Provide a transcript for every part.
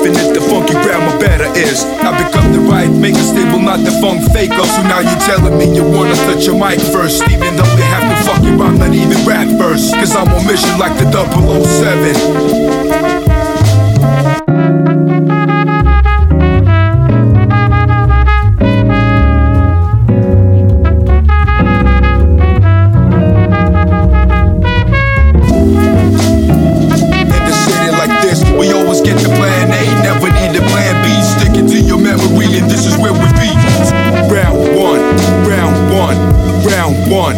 infinite, the funky grammar better is. I pick up the right, make a stable, not the funk fake up. So now you're telling me you wanna touch your mic first, even though you have to fucking rhyme, not even rap first. Cause I'm on mission like the 007. One.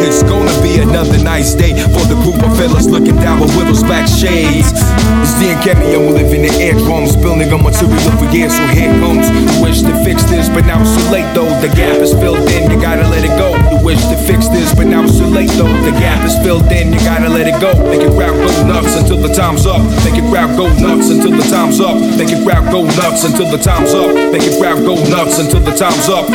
It's gonna be another nice day for the group of fellas looking down with Willow's back shades. It's and we live in the air drums, building on material for years, so here comes. You wish to fix this, but now it's too late though. The gap is filled in, you gotta let it go. You wish to fix this, but now late though. The gap is filled in, you gotta let it go. Make it crowd go nuts until the time's up. Make it crowd go nuts until the time's up. Make it crowd go nuts until the time's up. Make it crowd go nuts until the time's up.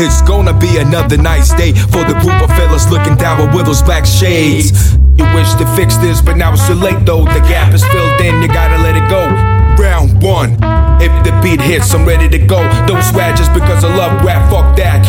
It's gonna be another nice day for the group of fellas looking down with Willow's black shades. You wish to fix this, but now it's too late though. The gap is filled in, beat hits, I'm ready to go. Don't swag just because I love rap, fuck that.